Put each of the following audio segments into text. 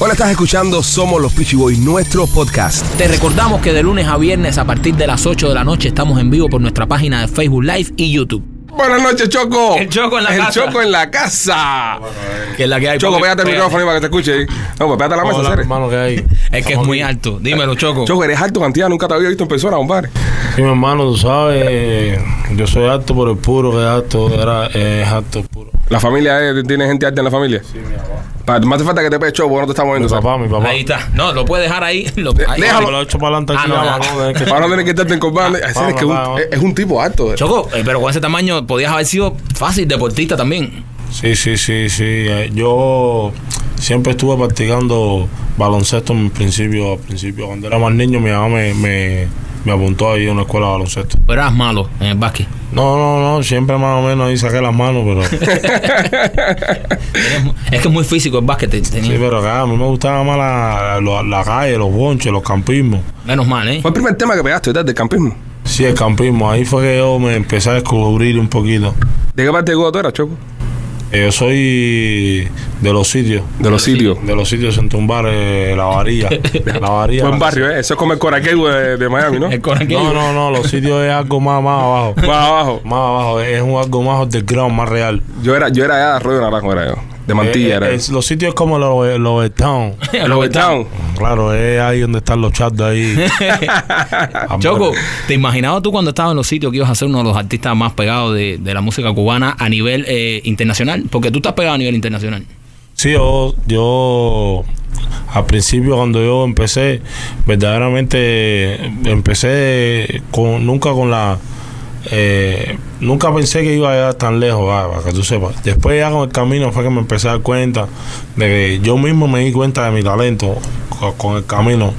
Hola, estás escuchando Somos los Peachy Boys, nuestro podcast. Te recordamos que de lunes a viernes a partir de las 8 de la noche estamos en vivo por nuestra página de Facebook Live y YouTube. Buenas noches, Choco. El Choco en la El casa. Choco en la casa. Que es la que hay. Choco, pégate el micrófono para que te escuche. No, pues pégate la mesa, Hola, hermano, ¿qué hay? Es que es muy alto. Dímelo, Choco. Choco, eres alto cantidad, nunca te había visto en persona, compadre. Sí, mi hermano, tú sabes, yo soy alto por el puro, que es alto, era, es alto puro. ¿La familia es- tiene gente alta en la familia? Sí, mi papá. Pa- Más hace falta que te pegue Choco, porque no te estamos Mi viendo. ¿sabes? papá, mi papá. Ahí está. No, lo puedes dejar ahí. Lo, ahí. déjalo. Lo he hecho para adelante Ah, no, no. que- estarte en combate. Así es que un- vamos, vamos. es, es un tipo alto. Choco, eh, pero con ese tamaño podías haber sido fácil deportista también. Sí, sí, sí, sí. eh, Yo siempre estuve practicando baloncesto en principio, al principio. Cuando era más niño, mi mamá me, me, me apuntó ahí a una escuela de baloncesto. Pero eras malo en el básquet. No, no, no, siempre más o menos ahí saqué las manos, pero... Es que es muy físico el básquet. te- tenía- sí, pero acá a mí me gustaba más la, la, la calle, los bonches, los campismos. Menos mal, ¿eh? Fue el primer tema que pegaste, ¿verdad? Del campismo. Sí, el campismo. Ahí fue que yo me empecé a descubrir un poquito. ¿De qué parte de Cuba tú eras, Choco? Eh, Yo soy de los sitios. De los sitios. De los sitios en tumbar eh, la varilla. La varilla. Buen barrio, ¿eh? Eso es como el Coraqueo de, de Miami, ¿no? El coraquillo. No, no, no. Los sitios es algo más, más abajo. Más abajo. Más abajo. Es un algo más underground, más real. Yo era, yo era allá de Arroyo Naranjo, era yo. De Mantilla, Eh, era. eh, es- los sitios como los los town. El Overtown. Claro, es ahí donde están los chats de ahí. Choco, ¿te imaginabas tú cuando estabas en los sitios que ibas a ser uno de los artistas más pegados de, de la música cubana a nivel eh, internacional? Porque tú estás pegado a nivel internacional. Sí, yo, yo al principio cuando yo empecé, verdaderamente empecé con nunca con la eh, nunca pensé que iba a llegar tan lejos, ah, para que tú sepas. Después ya con el camino fue que me empecé a dar cuenta de que yo mismo me di cuenta de mi talento co- con, el camino.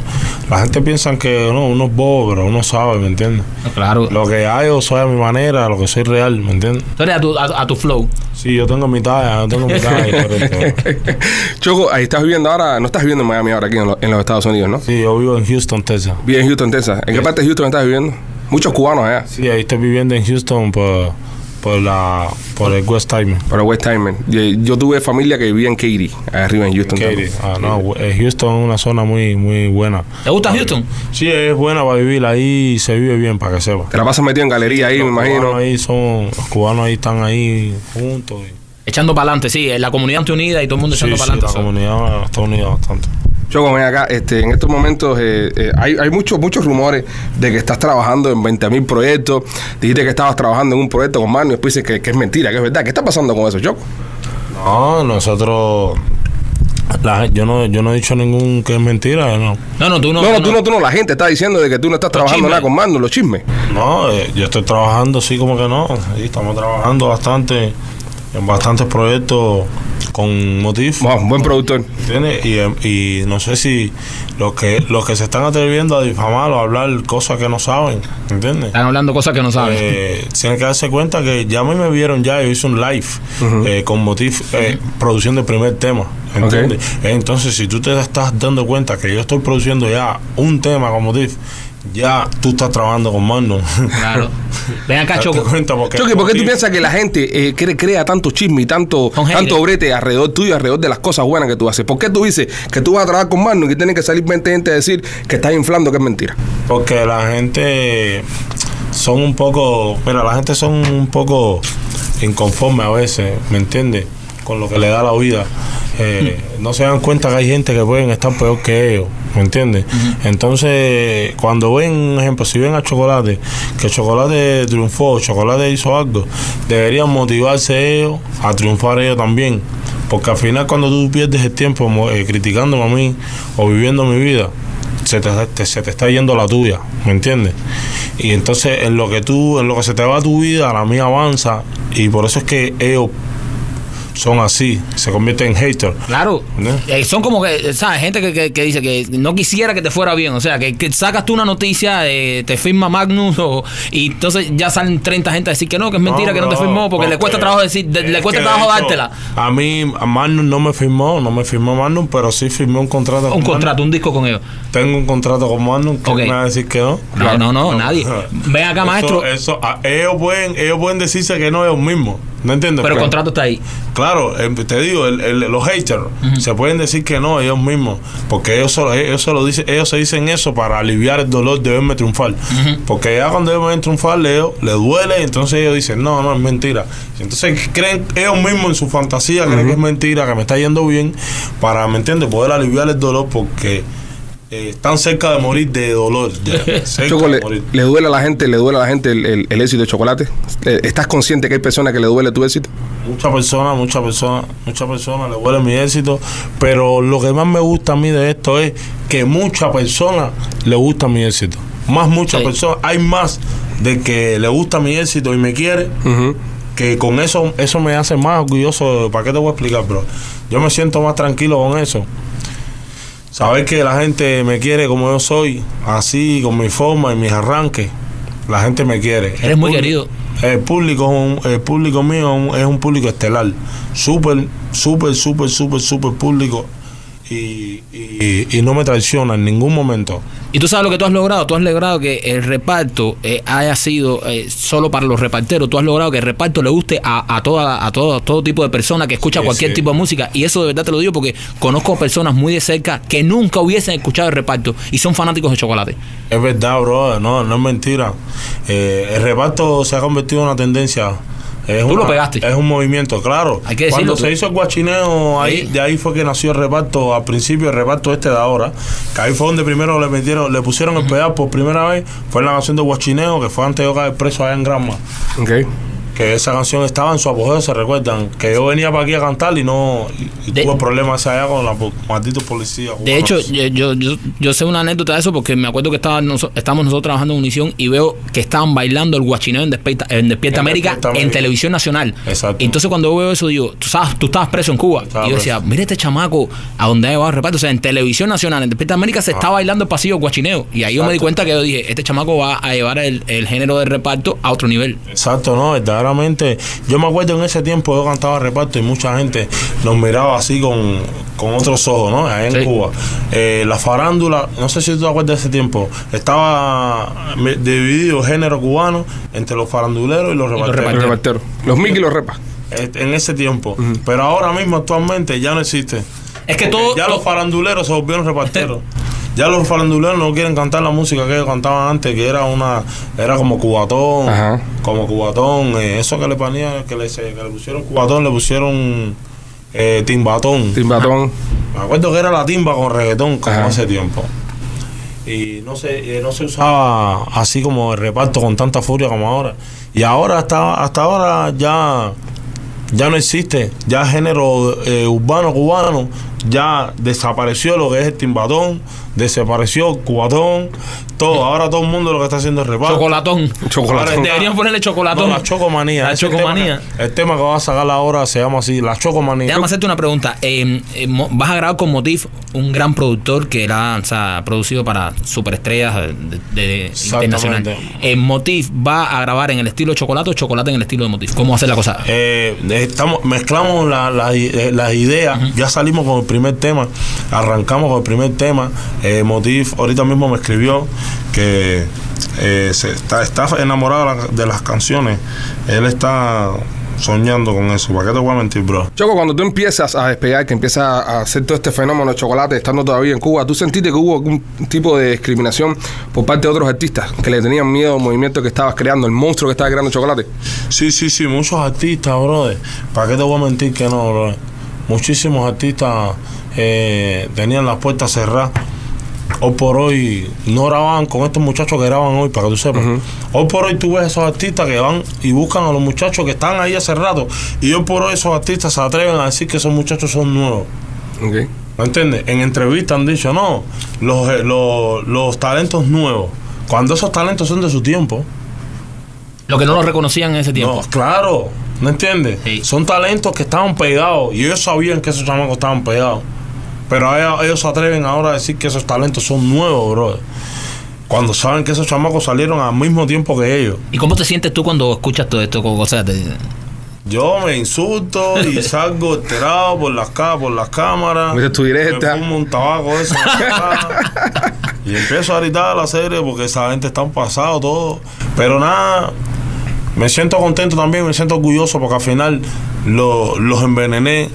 La gente piensa que no, uno es bobo, pero uno sabe, ¿me entiendes? Claro. Lo que hay yo soy a mi manera, lo que soy real, ¿me entiendes? Tú eres a tu, a, a tu flow. Sí, yo tengo mi talla, yo tengo mi talla. Choco, ahí estás viviendo ahora, no estás viviendo en Miami ahora, aquí en, lo- en los Estados Unidos, ¿no? Sí, yo vivo en Houston, Texas. Vives en Houston, Texas. ¿En qué parte de Houston estás viviendo? Muchos cubanos allá. Sí, ahí estoy viviendo en Houston por, por la por el West Time. Para West Timer. Yo, yo tuve familia que vivía en Katy, arriba en Houston. Katy. Ah, no, eh, Houston es una zona muy muy buena. ¿Te gusta Houston? Sí, es buena para vivir ahí, se vive bien para que sepa. Te la pasas metido en galería ahí, me imagino. ahí son, los cubanos ahí están ahí juntos. y- Echando para adelante, sí. La comunidad está unida y todo el mundo Sí, echando sí, para la adelante. comunidad está unida bastante. Choco, ven acá, este, en estos momentos eh, eh, hay, hay muchos, muchos rumores de que estás trabajando en 20 mil proyectos. Dijiste que estabas trabajando en un proyecto con Manu y después dices que, que es mentira, que es verdad. ¿Qué está pasando con eso, Choco? No, nosotros la- yo no yo no he dicho ningún que es mentira, no. No, no, tú no. No, no, tú no, tú no. La gente está diciendo de que tú no estás trabajando chismes. nada con Manu, los chismes. No, eh, yo estoy trabajando, sí, como que no. Sí, estamos trabajando bastante en bastantes proyectos con Motif. Wow, buen productor. ¿Entiendes? Y, y no sé si los que los que se están atreviendo a difamar o a hablar cosas que no saben, ¿entiendes? Están hablando cosas que no saben. Eh, tienen que darse cuenta que ya a mí me vieron ya, yo hice un live eh, con Motif eh, produciendo el primer tema. ¿Entiendes? Entonces, si tú te estás dando cuenta que yo estoy produciendo ya un tema con Motif, ya tú estás trabajando con Magnum. Claro. Ven acá, Choco. porque Choque, ¿por qué tú piensas que la gente eh, cre- crea tanto chisme y tanto, tanto brete alrededor tuyo, alrededor de las cosas buenas que tú haces? ¿Por qué tú dices que tú vas a trabajar con Manu y que tienen que salir 20 gente a decir que estás inflando que es mentira? Porque la gente son un poco, mira, la gente son un poco inconforme a veces, ¿me entiendes? Con lo que le da la vida. Eh, No se dan cuenta que hay gente que pueden estar peor que ellos, ¿me entiendes? Entonces, cuando ven, un ejemplo, si ven a Chocolate, que Chocolate triunfó, Chocolate hizo algo, deberían motivarse ellos a triunfar ellos también. Porque al final cuando tú pierdes el tiempo eh, criticándome a mí o viviendo mi vida, se te, te- se te está yendo la tuya, ¿me entiendes? Y entonces en lo que tú, en lo que se te va tu vida, la mía avanza y por eso es que ellos son así, se convierten en haters. Claro. Eh, son como que, ¿sabes? Gente que, que- que dice que no quisiera que te fuera bien. O sea, que, que sacas tú una noticia, eh, te firma Magnus o, y entonces ya salen 30 gente a decir que no, que es mentira, que no te firmó porque le cuesta trabajo decir, de- le es cuesta trabajo hecho, dártela. A mí, a Magnum no me firmó, no me firmó Magnum, pero sí firmé un contrato Un con contrato, un disco con ellos. Tengo un contrato con Magnum, que Ok. me va a decir que no. No, no, no, nadie. Ven acá, Eso- maestro. Eso, a- ellos, pueden, ellos pueden decirse que no ellos mismos. ¿No entiendes? Pero el contrato está ahí. Claro, eh, te digo, el- el- los haters se pueden decir que no ellos mismos, porque ellos solo, ellos solo dicen, ellos se dicen eso para aliviar el dolor de verme triunfar. Porque ya cuando ellos me ven triunfar, le, le duele, entonces ellos dicen, no, no, es mentira. Entonces creen ellos mismos en su fantasía, creen que es mentira, que me está yendo bien, para, ¿me entiendes? Poder aliviar el dolor porque eh, están cerca de morir de dolor. ya, cerca Choco, de le, morir. le duele a la gente, le duele a la gente el, el- el éxito de chocolate. Eh, ¿Estás consciente que hay personas que le duele tu éxito? Muchas personas, muchas personas, muchas personas le huele mi éxito, pero lo que más me gusta a mí de esto es que muchas personas le gusta mi éxito. Más muchas Sí. personas, hay más de que le gusta mi éxito y me quiere, que con eso eso me hace más orgulloso. ¿Para qué te voy a explicar, bro? Yo me siento más tranquilo con eso. Saber que la gente me quiere como yo soy, así, con mi forma y mis arranques, la gente me quiere. Eres muy El querido. El público, es un- el público mío es un- es un público estelar. Súper, súper, súper, súper, súper público. Y, y- y no me traiciona en ningún momento. Y tú sabes lo que tú has logrado. Tú has logrado que el reparto eh, haya sido eh, solo para los reparteros. Tú has logrado que el reparto le guste a, a, toda, a todo, todo tipo de personas que escucha Sí, cualquier sí. tipo de música. Y eso de verdad te lo digo porque conozco personas muy de cerca que nunca hubiesen escuchado el reparto y son fanáticos de chocolate. Es verdad, bro, no, no es mentira. Eh, el reparto se ha convertido en una tendencia. Es Tú lo pegaste. Es un movimiento, claro. Hay que decirlo, Cuando tú- se hizo el guachineo, ahí, Sí. de ahí fue que nació el reparto, al principio el reparto este de ahora, que ahí fue donde primero le metieron, le pusieron el pedal por primera vez, fue en la canción de guachineo, que fue antes de yo caer preso allá en Granma. Ok. Que esa canción estaba en su apogeo, se recuerdan. Que yo venía para aquí a cantar y no. Y, De- tuve problemas allá con la po- malditos policías. De hecho, yo, yo, yo, sé una anécdota de eso porque me acuerdo que estaba noso- estábamos nosotros trabajando en Unición y veo que estaban bailando el guachineo en Despierta, en Despierta En América Despierta en América. televisión nacional. Exacto. Entonces cuando yo veo eso digo, tú sabes, tú estabas preso en Cuba. Estaba y yo decía, mira este chamaco a donde ha llevado el reparto. O sea, en televisión nacional, en Despierta América se está bailando el pasillo guachineo. Y ahí yo me di Ah. Cuenta que yo dije, este chamaco va a llevar el, el género del reparto a otro nivel. Exacto, no, verdaderamente. Yo me acuerdo en ese tiempo yo cantaba reparto y mucha gente nos miraba así con, con otros ojos, ¿no? Allá en Sí. Cuba. Eh, la farándula, no sé si tú te acuerdas de ese tiempo, estaba dividido el género cubano entre los faranduleros y los Los reparteros. reparteros. Los Mickey y los repas. Eh, En ese tiempo. Pero ahora mismo, actualmente, ya no existe. Es que todo- Ya todo- los faranduleros se volvieron reparteros. Ya los faranduleros no quieren cantar la música que ellos cantaban antes, que era una, era como cubatón, Ajá. como cubatón, eh, eso que le ponía, que le, se- que le pusieron cubatón, le pusieron eh, timbatón. Timbatón. Me acuerdo que era la timba con reggaetón como Ajá. hace tiempo. Y no se, eh, no se usaba así como el reparto con tanta furia como ahora. Y ahora hasta, hasta ahora ya, ya no existe. Ya género eh, urbano cubano ya desapareció lo que es el timbatón, desapareció el todo. Ahora todo el mundo lo que está haciendo es reparto. Chocolatón. Chocolatón. Ahora Deberían ponerle chocolatón. No, la chocomanía. La chocomanía. tema- el tema que va a sacar ahora se llama así, la chocomanía. Déjame hacerte una pregunta. Eh, eh, vas a grabar con Motif, un gran productor que era, o sea, producido para superestrellas de, de- internacional. Eh, Motif va a grabar en el estilo chocolate o chocolate en el estilo de Motif. ¿Cómo hacer la cosa? Estamos mezclamos la- la- las ideas ya salimos con el primer tema arrancamos con el primer tema Motif ahorita mismo me escribió que eh, se está, está enamorado de las canciones él está soñando con eso ¿para qué te voy a mentir bro? Choco, cuando tú empiezas a despegar, que empiezas a hacer todo este fenómeno de chocolate, estando todavía en Cuba, ¿tú sentiste que hubo algún tipo de discriminación por parte de otros artistas que le tenían miedo al movimiento que estabas creando, el monstruo que estaba creando chocolate? Sí, sí, sí, muchos artistas, brother. ¿Para qué te voy a mentir que no, brother? Muchísimos artistas eh, tenían las puertas cerradas. Hoy por hoy no grababan con estos muchachos que graban hoy, para que tú sepas. Hoy por hoy tú ves esos artistas que van y buscan a los muchachos que están ahí hace rato. Y hoy por hoy esos artistas se atreven a decir que esos muchachos son nuevos. Ok. ¿Me entiendes? En entrevistas han dicho, no, los, eh, los, los talentos nuevos. Cuando esos talentos son de su tiempo. Lo que no lo reconocían en ese tiempo. No, claro, ¿no entiendes? Sí. Son talentos que estaban pegados y ellos sabían que esos chamacos estaban pegados. Pero ellos, ellos se atreven ahora a decir que esos talentos son nuevos, brother. Cuando saben que esos chamacos salieron al mismo tiempo que ellos. ¿Y cómo te sientes tú cuando escuchas todo esto? O sea, te- Yo me insulto y salgo alterado por las, ca- por las cámaras. Metes tu directa. Me fumo un tabaco de eso y empiezo a gritar a la serie porque esa gente está pasado todo. Pero nada, me siento contento también, me siento orgulloso porque al final lo- los envenené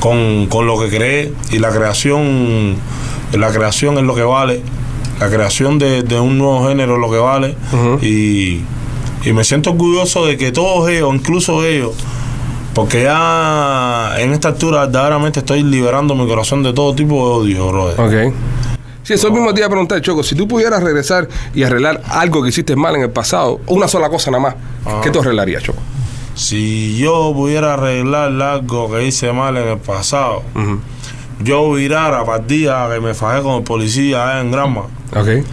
con, con lo que creé y la creación, la creación es lo que vale. La creación de, de un nuevo género es lo que vale. Y, y me siento orgulloso de que todos ellos, incluso ellos, porque ya en esta altura verdaderamente estoy liberando mi corazón de todo tipo de odio, brother. Ok. Sí, eso mismo te iba a preguntar, Choco. Si tú pudieras regresar y arreglar algo que hiciste mal en el pasado, una sola cosa nada más, Ah. ¿qué tú arreglarías, Choco? Si yo pudiera arreglar algo que hice mal en el pasado, Ujú. yo virara día que me fajé con el policía allá en Granma Ok.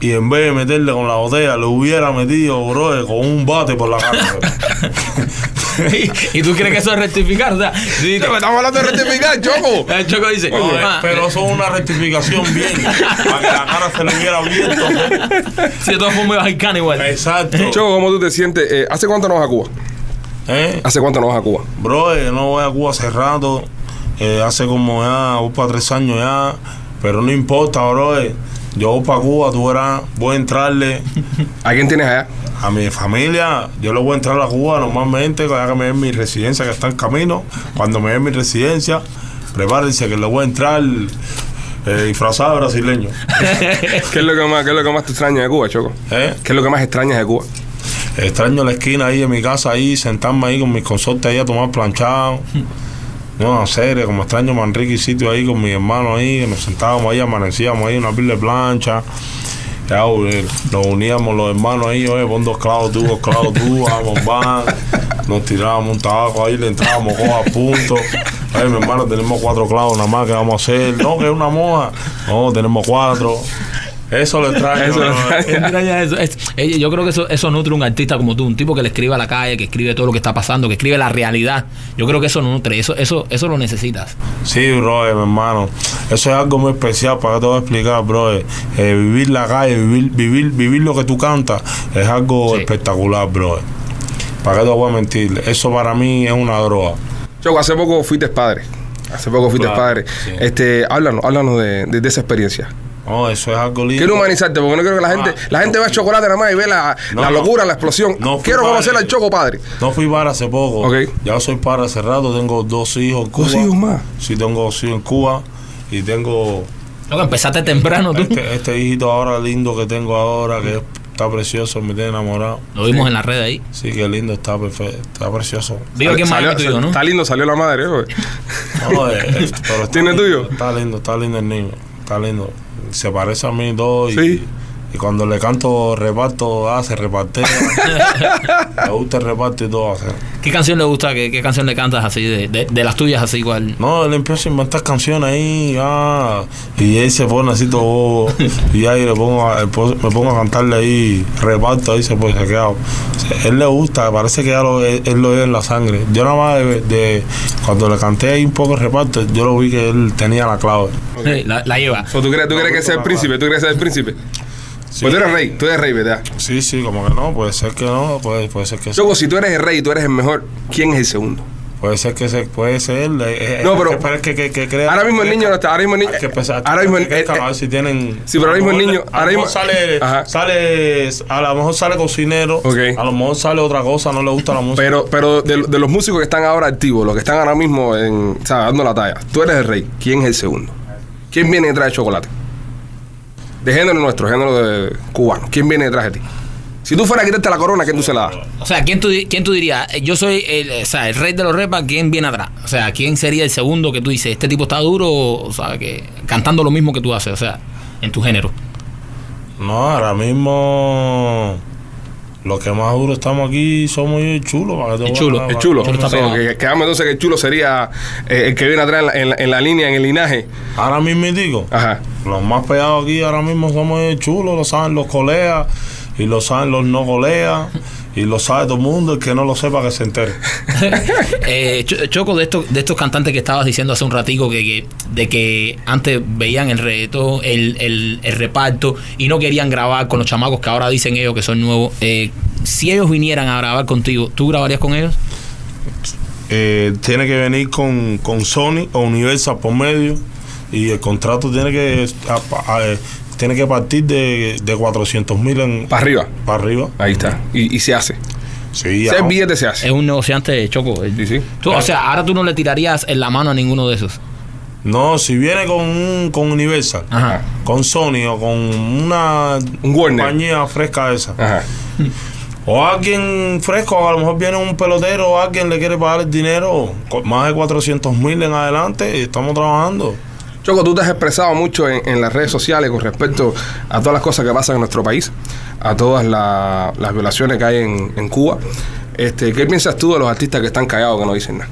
y en vez de meterle con la botella, le hubiera metido, brother, con un bate por la cara. ¿Y tú crees que eso es rectificar? O sea, sí, Estamos hablando de rectificar, Choco. el Choco dice, "Ah, pero eso es una rectificación bien, para que la cara se le hubiera abierto. si de todas formas ibas al igual. Exacto. Choco, ¿cómo tú te sientes? Eh, ¿Hace cuánto no vas a Cuba? ¿Eh? ¿Hace cuánto no vas a Cuba? Bro, yo no voy a Cuba hace rato. eh, hace como ya, voy para tres años ya. Pero no importa, bro. eh, Yo voy para Cuba, tú verás, voy a entrarle ¿A quién tienes allá? a mi familia. Yo le voy a entrar a Cuba normalmente, ya que me den mi residencia que está en camino. Cuando me den mi residencia, prepárense que le voy a entrar eh, disfrazado brasileño. ¿Qué es lo que más, qué es lo que más te extraña de Cuba, Choco? ¿eh? ¿Qué es lo que más extrañas de Cuba? Extraño la esquina ahí en mi casa, ahí, sentarme ahí con mis consortes ahí a tomar planchado. No, en serio, como extraño Manrique y sitio ahí con mis hermanos ahí, que nos sentábamos ahí, amanecíamos ahí, una pila de plancha. Ya, eh, nos uníamos los hermanos ahí, oye, pon dos clavos tú, dos clavos tú, vamos, van. Nos tirábamos un tabaco ahí, le entrábamos coja a punto. Oye, mi hermano, tenemos cuatro clavos nada más, que vamos a hacer? No, que es una moja. No, tenemos cuatro. Eso lo extraño. Eh, yo creo que eso, eso nutre un artista como tú, un tipo que le escribe a la calle, que escribe todo lo que está pasando, que escribe la realidad. Yo creo que eso nutre, eso, eso, eso lo necesitas. Sí, bro, mi hermano. Eso es algo muy especial para que te voy a explicar, bro. Eh, vivir la calle, vivir, vivir, vivir lo que tú cantas es algo Sí. espectacular, bro. ¿Para qué te voy a mentir? Eso para mí es una droga. Choco, hace poco fuiste padre. Hace poco fuiste Claro, padre. sí. Este, háblanos, háblanos de, de- de esa experiencia. No, eso es algo lindo. Quiero humanizarte, porque no quiero que la gente, Ah, la gente no. vea chocolate nada más y ve la, No, la no. locura, la explosión. No quiero padre. conocer al Choco padre. No fui para hace poco. Ya soy para hace rato. Tengo dos hijos en Cuba. ¿Dos hijos más? Sí, tengo dos hijos en Cuba. Y tengo que empezaste temprano tú. este, este hijito ahora lindo que tengo ahora, que está precioso, me tiene enamorado. Lo vimos en la red ahí. Sí, qué lindo, está perfecto, está precioso. Vivo aquí en Salió- tuyo, ¿no? Está lindo, salió la madre. ¿eh? No, eh, eh, pero ¿Tiene lindo, tuyo? Está lindo, está lindo el niño. Está lindo. Se parece a mí todo. Y. y cuando le canto reparto, ah, se reparte. le gusta el reparto y todo. hace. ¿Qué canción le gusta? ¿Qué, qué canción le cantas así? De, de, de las tuyas así igual. No, él empieza a inventar canciones ahí, ah, y él se pone así todo bobo, y ahí le pongo a- me pongo a cantarle ahí, reparto ahí, se puede queda. O sea, él le gusta, parece que ya lo, él, él lo ve en la sangre. Yo nada más de, de- cuando le canté ahí un poco el reparto, yo lo vi que él tenía la clave. La, la lleva. ¿Tú crees, tú crees que sea el príncipe? ¿Tú crees que sea el príncipe? Sí. Pues tú eres rey, tú eres rey, ¿verdad? Sí, sí, como que no, puede ser que no, puede, puede ser que sí. Choco, si tú eres el rey y tú eres el mejor, ¿quién es el segundo? Puede ser que se, puede ser. eh, eh, No, pero- que esperar que, que, que crea- Ahora mismo el niño no está, ahora mismo el niño- Hay que empezar- ahora mismo el- eh, a ver si tienen. Sí, pero ahora mismo el niño- ahora mismo- sale, Ajá. sale, a lo mejor sale cocinero, a lo mejor sale otra cosa, no le gusta la música. Pero, pero de, de los músicos que están ahora activos, los que están ahora mismo en, o sea, dando la talla, tú eres el rey. ¿Quién es el segundo? ¿Quién viene detrás de chocolate? De género nuestro, género de cubano. ¿Quién viene detrás de ti? Si tú fueras a quitarte la corona, ¿quién tú se la das? O sea, ¿quién tú, quién tú dirías? Eh, Yo soy el, o sea, el rey de los repas, ¿quién viene atrás? O sea, ¿quién sería el segundo que tú dices, este tipo está duro, o sea, que cantando lo mismo que tú haces, o sea, en tu género? no, ahora mismo. Los que más duro estamos aquí somos yo y el chulo. ¿para qué te El chulo, El chulo. Que, quedamos entonces que el chulo sería eh, el que viene atrás en la, en la- en la línea, en el linaje. Ahora mismo digo. Ajá. Los más pegados aquí ahora mismo somos el chulo, lo saben los colegas y lo saben los no colegas y lo sabe todo el mundo. El que no lo sepa que se entere. Eh, Cho- Choco, de estos, de estos cantantes que estabas diciendo hace un ratico, que, que- de que antes veían el reto, el, el, el reparto, y no querían grabar con los chamacos que ahora dicen ellos que son nuevos. eh, si ellos vinieran a grabar contigo, ¿tú grabarías con ellos? Eh, tiene que venir con, con Sony o Universal por medio y el contrato tiene que a- a- eh, tiene que partir de, de 400 mil Para arriba. para arriba. Ahí está. Y, y se hace. Sí, billete se hace. Es un negociante choco. Sí, sí. Tú, o sea, ahora tú no le tirarías en la mano a ninguno de esos. No, si viene con, un- con Universal, Ajá. con Sony o con una Un compañía fresca esa, Ajá. o alguien fresco, a lo mejor viene un pelotero o alguien le quiere pagar el dinero, más de 400 mil en adelante, y estamos trabajando. Choco, tú te has expresado mucho en, en las redes sociales con respecto a todas las cosas que pasan en nuestro país, a todas la- las violaciones que hay en, en Cuba. Este, ¿Qué piensas tú de los artistas que están callados, que no dicen nada?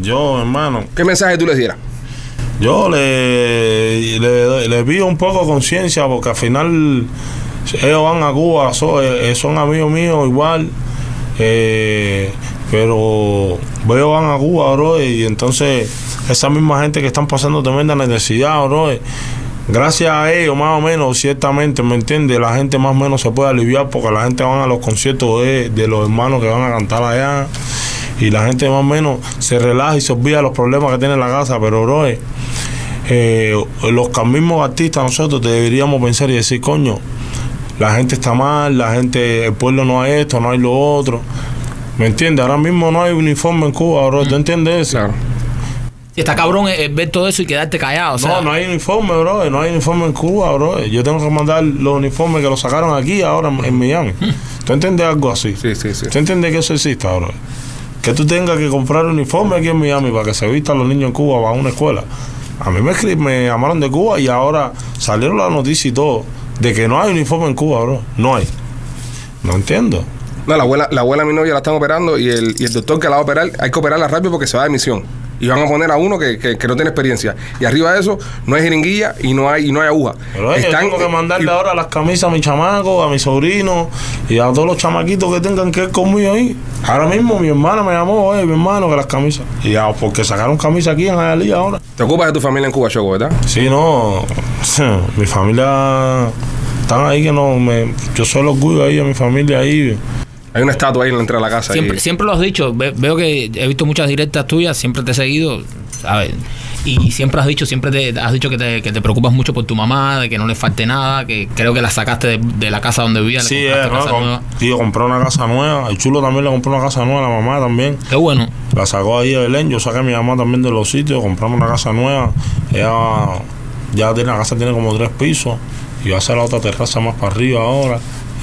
Yo, hermano, ¿Qué mensaje tú les dieras? Yo le, le, le pido un poco de conciencia porque al final ellos van a Cuba, son, eh, son amigos míos igual, eh, pero ellos van a Cuba, bro, y entonces esa misma gente que están pasando tremenda necesidad, bro, gracias a ellos más o menos, ciertamente, ¿me entiendes? La gente más o menos se puede aliviar porque la gente van a los conciertos de, los hermanos que van a cantar allá y la gente más o menos se relaja y se olvida los problemas que tiene en la casa, pero bro, eh, los mismos artistas nosotros deberíamos pensar y decir, coño, la gente está mal, la gente, el pueblo no hay esto, no hay lo otro. ¿Me entiendes? Ahora mismo no hay uniforme en Cuba, bro. ¿Tú entiendes eso? Claro. Y está cabrón eh, ver todo eso y quedarte callado. O sea, no, no hay uniforme, bro. No hay uniforme en Cuba, bro. Yo tengo que mandar los uniformes que los sacaron aquí ahora en Miami. ¿Tú entiendes algo así? Sí, sí, sí. ¿Tú entiendes que eso exista, bro? Que tú tengas que comprar uniforme aquí en Miami para que se vistan los niños en Cuba para una escuela. A mí me, me llamaron de Cuba y ahora salieron las noticias y todo de que no hay uniforme en Cuba, bro. No hay. No entiendo. No, la abuela, la abuela de mi novia la están operando y el, y el doctor que la va a operar, hay que operarla rápido porque se va de misión. Y van a poner a uno que, que- que no tiene experiencia. Y arriba de eso, no hay jeringuilla y no hay, y no hay aguja. Pero yo tengo que mandarle y- ahora las camisas a mi chamaco, a mi sobrino y a todos los chamaquitos que tengan que ir conmigo ahí. Ahora mismo mi hermana me llamó, oye, mi hermano, que las camisas. Y ya, porque sacaron camisas aquí en Hialeah ahora. Te ocupas de tu familia en Cuba, Choco, ¿verdad? Sí, no. Mi familia están ahí que no me. Yo soy el orgullo ahí de mi familia ahí. Hay una estatua ahí en la entrada de la casa. Siempre, y- siempre lo has dicho. Ve- veo que he visto muchas directas tuyas, siempre te he seguido, ¿sabes? Y siempre has dicho, siempre te has dicho que te, que te preocupas mucho por tu mamá, de que no le falte nada, que creo que la sacaste de, de la casa donde vivía. Sí, es, ¿no? Tío, compró una casa nueva. El chulo también le compró una casa nueva a la mamá también. Qué bueno. La sacó ahí de Belén. Yo saqué a mi mamá también de los sitios. Compramos una casa nueva. Ella ya tiene la casa, tiene como tres pisos. Y va a hacer la otra terraza más para arriba ahora.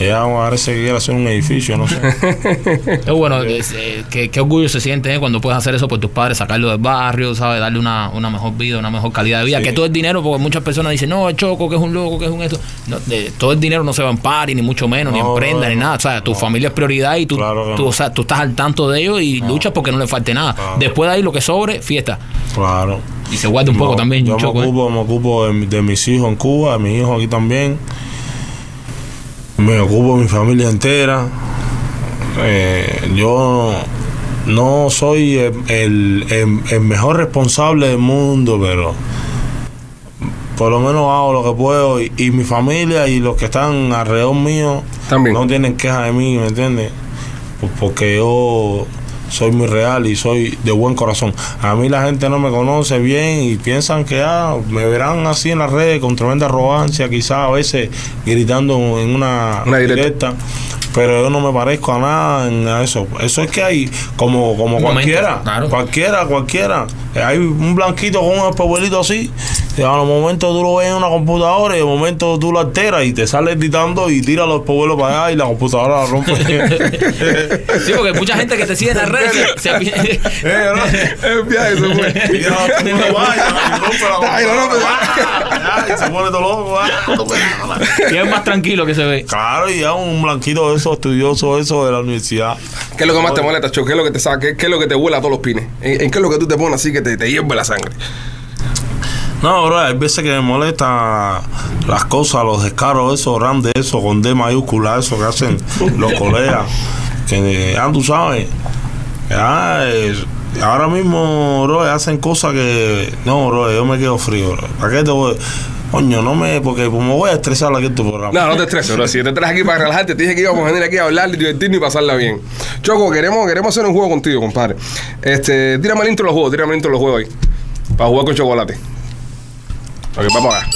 Parece que quiere hacer un edificio, no sé. Qué bueno, es, eh, qué, qué orgullo se siente eh, cuando puedes hacer eso por tus padres, sacarlo del barrio, ¿sabes? Darle una, una mejor vida, una mejor calidad de vida. Sí. Que todo el dinero, porque muchas personas dicen, no, es choco, que es un loco, que es un esto. No, de- todo el dinero no se va en party, ni mucho menos, ni en No, prenda, ni nada. O sea, tu familia es prioridad y tú, Claro tú, o sea, tú estás al tanto de ellos y luchas porque no le falte nada. Claro. Después de ahí lo que sobre, fiesta. Claro. Y se guarda un poco también, Yo choco. me eh. ocupo, me ocupo de, de mis hijos en Cuba, de mis hijos aquí también. Me ocupo de mi familia entera. Eh, yo no soy el, el- mejor responsable del mundo, pero por lo menos hago lo que puedo. Y, y mi familia y los que están alrededor mío También. no tienen queja de mí, ¿me entiendes? Pues porque yo soy muy real y soy de buen corazón. A mí la gente no me conoce bien y piensan que ah, me verán así en las redes con tremenda arrogancia, quizás a veces gritando en una, Una directa. directa. Pero yo no me parezco a nada en eso. Eso es que hay como, como Un momento, cualquiera. claro. Cualquiera, cualquiera. Hay un blanquito con un espejuelito así. Y a los momentos tú lo ves en una computadora y de momento tú lo alteras y te sales gritando y tiras los espejuelos para allá y la computadora la rompe. Sí, porque mucha gente que te sigue en las redes se, se- Eh, ¿no? El viaje se fue. Y se pone todo loco. ah. y es más tranquilo que se ve. Claro, y ya un blanquito de esos estudiosos eso de la universidad. ¿Qué es lo que más te molesta, Choco? ¿Qué es lo que te saca? ¿Qué, qué es lo que te vuela a todos los pines? ¿En, en qué es lo que tú te pones así que te, te hierve la sangre? No, bro, hay veces que me molesta las cosas, los descaros, esos grandes, eso con D mayúscula, eso que hacen los colegas. Que, ah, tú sabes, ya, es- ahora mismo, bro, hacen cosas que, no, bro, yo me quedo frío, bro. ¿Para qué te voy? Coño, no me, porque me voy a estresar aquí en tu programa. No, no te estreses, bro. Si te traes aquí para relajarte, te dije que íbamos a venir aquí a hablar, divertirnos y pasarla bien. Choco, queremos, queremos hacer un juego contigo, compadre. Este, tírame el intro los juegos, tírame el intro los juegos ahí. Para jugar con chocolate. Ok, vamos a ver.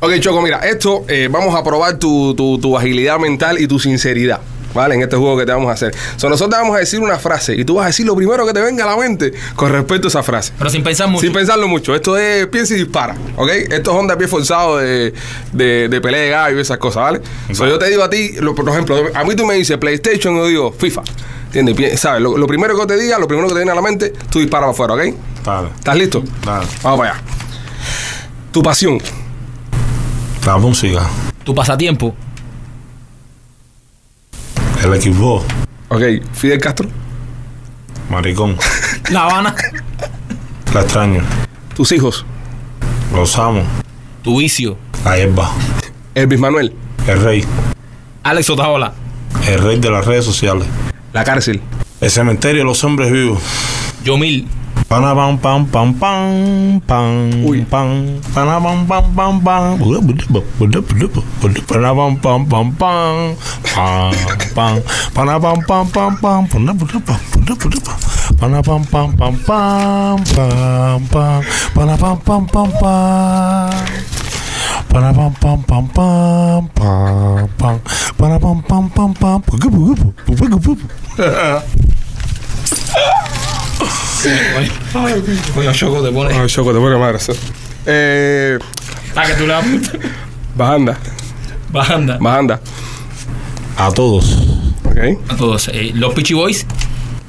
Ok, Choco, mira, esto eh, vamos a probar tu, tu, tu agilidad mental y tu sinceridad. ¿Vale? En este juego que te vamos a hacer. So, nosotros te vamos a decir una frase y tú vas a decir lo primero que te venga a la mente con respecto a esa frase. Pero sin pensar mucho. Sin pensarlo mucho. Esto es piensa y dispara. ¿Ok? Esto es onda pie forzado de, de, de pelea de gallo y esas cosas, ¿vale? So, yo te digo a ti, lo- por ejemplo, a mí tú me dices PlayStation y yo digo FIFA. ¿Entiendes? ¿Sabes? Lo, lo primero que te diga, lo primero que te viene a la mente, tú disparas para afuera, ¿ok? Dale, ¿Estás listo? dale. Vamos para allá. Tu pasión. La música, Tu pasatiempo. El equipo, Ok. Fidel Castro. maricón. La Habana. La extraño. Tus hijos. Los amo. Tu vicio. La hierba. Elvis Manuel. El rey. Alex Otaola. El rey de las redes sociales. La cárcel. El cementerio de los hombres vivos. Yomil. Pana pam pam pam pam pam Uy. pam pana pam pam pam pam pana pam pam pam pam pam pam pana pam pam pam pam pana pam pam pam pam pam pam pana pam pam pam pam Para pam pam pam pam pam pam para pam pam pam Coño, Choco, te pone. Ay, Choco, te pone madre. Eh, Para que tú le apuntes. bajanda. Bajanda. Bajanda. a todos Ok. A todos. eh, los Pichi Boys.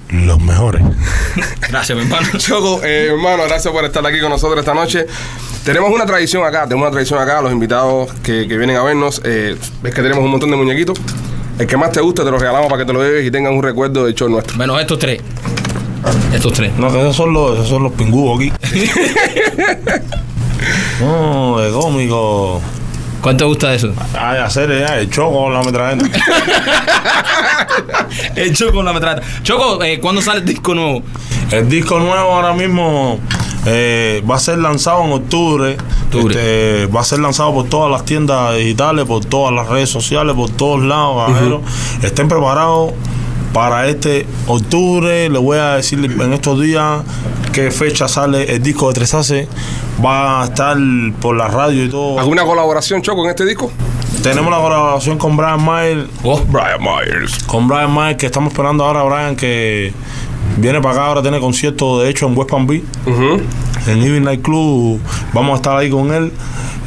los mejores Gracias, mi hermano. Choco, eh, hermano, gracias por estar aquí con nosotros esta noche. Tenemos una tradición acá, tenemos una tradición acá, los invitados que, que vienen a vernos. eh, ves que tenemos un montón de muñequitos. El que más te guste te lo regalamos para que te lo lleves y tengan un recuerdo del show nuestro. Menos estos tres. Estos tres. No, que esos son los, esos son los pingúos aquí. no, de cómico. ¿Cuánto te gusta de eso? Ay, hacer ya el choco con la metralleta. El Choco con la metralla. Choco, eh, ¿cuándo sale el disco nuevo? El disco nuevo ahora mismo eh, va a ser lanzado en octubre. Octubre. Este, va a ser lanzado por todas las tiendas digitales, por todas las redes sociales, por todos lados. Estén preparados para este octubre. Les voy a decir en estos días qué fecha sale el disco de Tresace. Va a estar por la radio y todo. ¿Alguna colaboración, Choco, en este disco? Tenemos la colaboración con Brian Mayer. Oh, Brian Myers. Con Brian Mayer, que estamos esperando ahora Brian que viene para acá. Ahora tiene concierto, de hecho, en West Palm Beach. En Even Night Club vamos a estar ahí con él.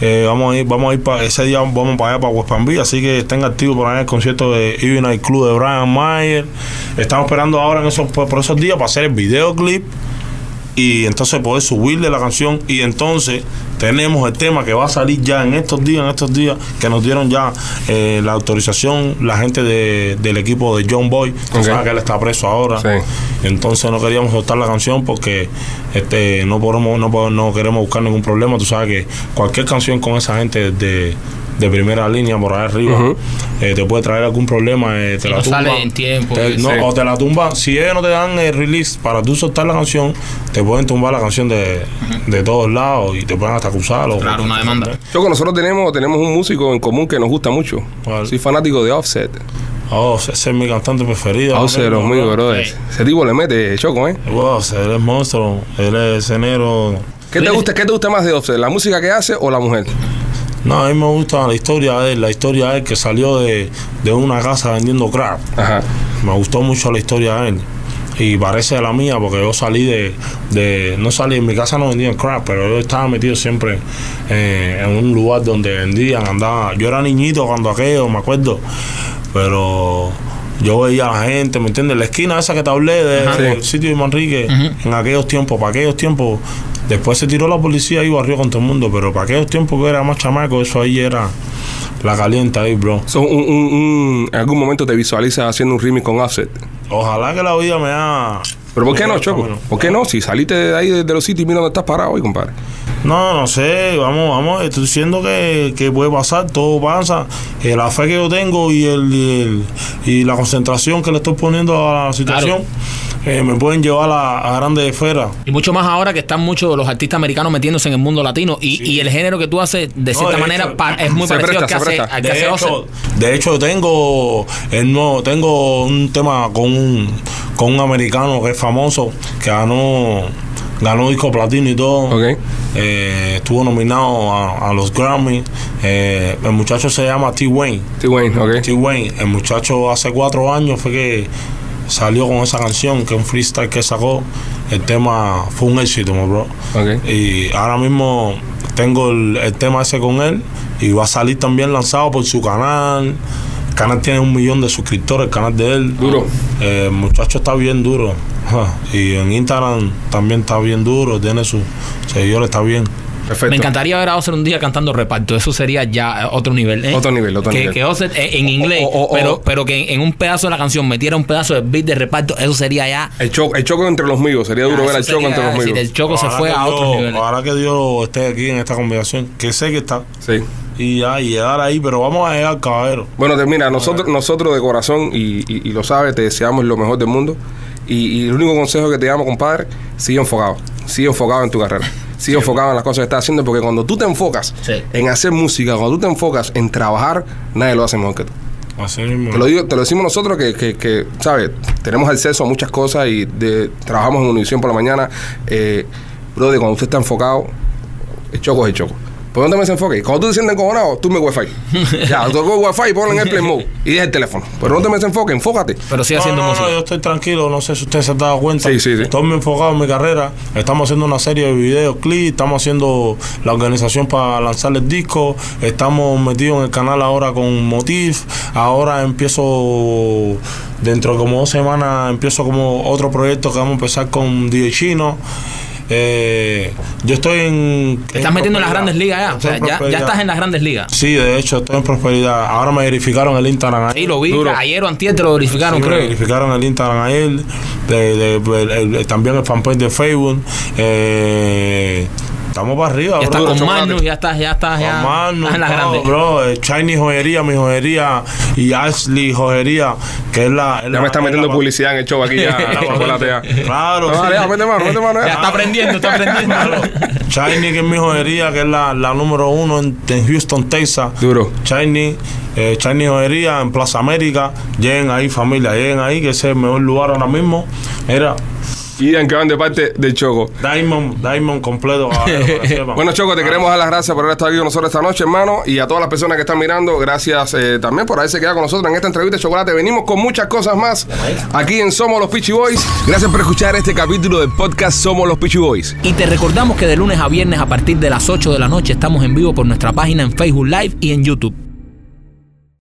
Eh, vamos a ir, vamos a ir para ese día vamos para allá para West Palm Beach, así que estén activos por ahí en el concierto de Even Night Club de Brian Mayer. Estamos esperando ahora en esos, por esos días para hacer el videoclip y entonces poder subirle la canción y entonces tenemos el tema que va a salir ya en estos días, en estos días que nos dieron ya eh, la autorización la gente de- del equipo de John Boy, tú Ok. sabes que él está preso ahora. Sí. Entonces no queríamos soltar la canción porque este no podemos no, no queremos buscar ningún problema. Tú sabes que cualquier canción con esa gente de, de primera línea por ahí arriba eh, te puede traer algún problema. eh, te la no tumban. sale en tiempo, Te- no. O te la tumban. Si ellos no te dan el release para tú soltar la canción, te pueden tumbar la canción de, de todos lados y te pueden hasta acusar. o- Claro, una demanda. Choco, nosotros tenemos, tenemos un músico en común que nos gusta mucho. ¿Cuál? Soy fanático de Offset. Oh, ese es mi cantante preferido. Offset de los Bro. míos. Sí. Ese tipo le mete, Choco, ¿eh? Wow, él es monstruo. Él es enero. ¿Qué te gusta, qué te gusta más de Offset? ¿La música que hace o la mujer? No, a mí me gusta la historia de él, la historia de él que salió de, de una casa vendiendo crack. Ajá. Me gustó mucho la historia de él. Y parece la mía porque yo salí de, de... No salí, en mi casa no vendían crack, pero yo estaba metido siempre eh, en un lugar donde vendían, andaba... Yo era niñito cuando aquello, me acuerdo. Pero yo veía a la gente, ¿me entiendes? La esquina esa que te hablé de- del sitio de Manrique, en aquellos tiempos, para aquellos tiempos... Después se tiró la policía y barrió con todo el mundo, pero para aquellos tiempos que era más chamaco, eso ahí era la caliente ahí, bro. So, un- un- un- en algún momento te visualizas haciendo un remix con Offset. Ojalá que la vida me haga. ¿Pero por qué no, Choco? ¿Por qué no? Si saliste de ahí de los sitios y mira dónde estás parado hoy, compadre. No, no sé, vamos, vamos, estoy diciendo que, que puede pasar, todo pasa. Eh, la fe que yo tengo y el, y el- y la concentración que le estoy poniendo a la situación eh, me pueden llevar a, a grandes esferas. Y mucho más ahora que están muchos los artistas americanos metiéndose en el mundo latino. Y, y el género que tú haces, de No, cierta de manera, hecho, pa- es muy parecido presta, al que hace, al que De hace hecho, de hecho, tengo el nuevo, tengo un tema con un, con un americano que es famoso, que ganó ganó disco platino y todo. Eh, estuvo nominado a, a los Grammy. Eh, el muchacho se llama T. Wayne. T. Wayne, ok. T. Wayne, el muchacho hace cuatro años fue que salió con esa canción, que es un freestyle que sacó. El tema fue un éxito, my bro. Ok. Y ahora mismo tengo el, el tema ese con él y va a salir también lanzado por su canal. El canal tiene un millón de suscriptores, el canal de él. Duro. Eh, el muchacho está bien duro. Y en Instagram también está bien duro, tiene sus seguidores, está bien. Perfecto. Me encantaría ver a Ozer un día cantando reparto. Eso sería ya otro nivel. ¿eh? Otro nivel, otro que, nivel. Que Ozer eh, en inglés, O- o- o- pero, pero que en un pedazo de la canción metiera un pedazo de beat de reparto, eso sería ya. El choco, el choco entre los míos. Sería duro Ah, ver al choco entre los decir, míos. El choco se Ojalá fue que a Dios- otros niveles. Ojalá que Dios esté aquí en esta conversación, que sé que está. Sí. Y ya, y llegar ahí, pero vamos a llegar, caballero. Bueno, te- mira, nosotros, nosotros de corazón, y, y- y lo sabes, te deseamos lo mejor del mundo. Y, y el único consejo que te damos, compadre, sigue enfocado. Sigue enfocado en tu carrera. Sigue enfocado en las cosas que estás haciendo, porque cuando tú te enfocas Sí. en hacer música, cuando tú te enfocas en trabajar, nadie lo hace mejor que tú. Así mismo. Te lo, digo, te lo decimos nosotros que, que, que, ¿sabes? Tenemos acceso a muchas cosas y de, trabajamos en Univisión por la mañana. Eh, brother, cuando usted está enfocado, el choco es el choco. ¿Por dónde me se enfoque? Cuando tú te sientes encojonado, tú me wifi. ya, tú coges wifi, ponlo en airplane mode y deja el teléfono. Pero no te me enfoque, enfócate. Pero sigue No, haciendo no, música. no, yo estoy tranquilo, no sé si usted se ha dado cuenta. Sí, sí, sí. Estoy muy enfocado en mi carrera. Estamos haciendo una serie de videos, clips, estamos haciendo la organización para lanzar el disco. Estamos metidos en el canal ahora con Motif. Ahora empiezo, dentro de como dos semanas, empiezo como otro proyecto que vamos a empezar con DJ Chino. Eh, yo estoy en. Te estás metiendo en las grandes ligas ya. O sea, ya, ya estás en las grandes ligas. Sí, de hecho, estoy en prosperidad. Ahora me verificaron el Instagram. ahí. Sí, lo vi. Duro. Ayer o antier te lo verificaron, Sí, me creo. verificaron el Instagram a él, de, de- también el fanpage de Facebook. Eh, estamos para arriba, Ya bro. con. Manu, ya estás, ya estás, ya. Estás en las no, grandes. bro, eh, Chinese Joyería, mi joyería, y Ashley Joyería, que es la. es Ya la- me está es metiendo la- publicidad en el show aquí ya, la-. Claro, No, sí. ya, mete mano, mete mano. Ya ya. está aprendiendo, está aprendiendo. Claro. Chinese, que es mi joyería, que es la, la número uno en, en Houston, Texas. Duro. Chinese, eh, Chinese Joyería en Plaza América. Lleguen ahí, familia, lleguen ahí, que ese es el mejor lugar ahora mismo. Era Y en que van de parte del choco. Diamond, Diamond completo. sepan. Bueno, Choco, te queremos dar las gracias por haber estado aquí con nosotros esta noche, hermano. Y a todas las personas que están mirando, gracias eh, también por haberse quedado con nosotros en esta entrevista de chocolate. Venimos con muchas cosas más aquí en Somos los Peachy Boys. Gracias por escuchar este capítulo del podcast Somos los Peachy Boys. Y te recordamos que de lunes a viernes a partir de las 8 de la noche estamos en vivo por nuestra página en Facebook Live y en YouTube.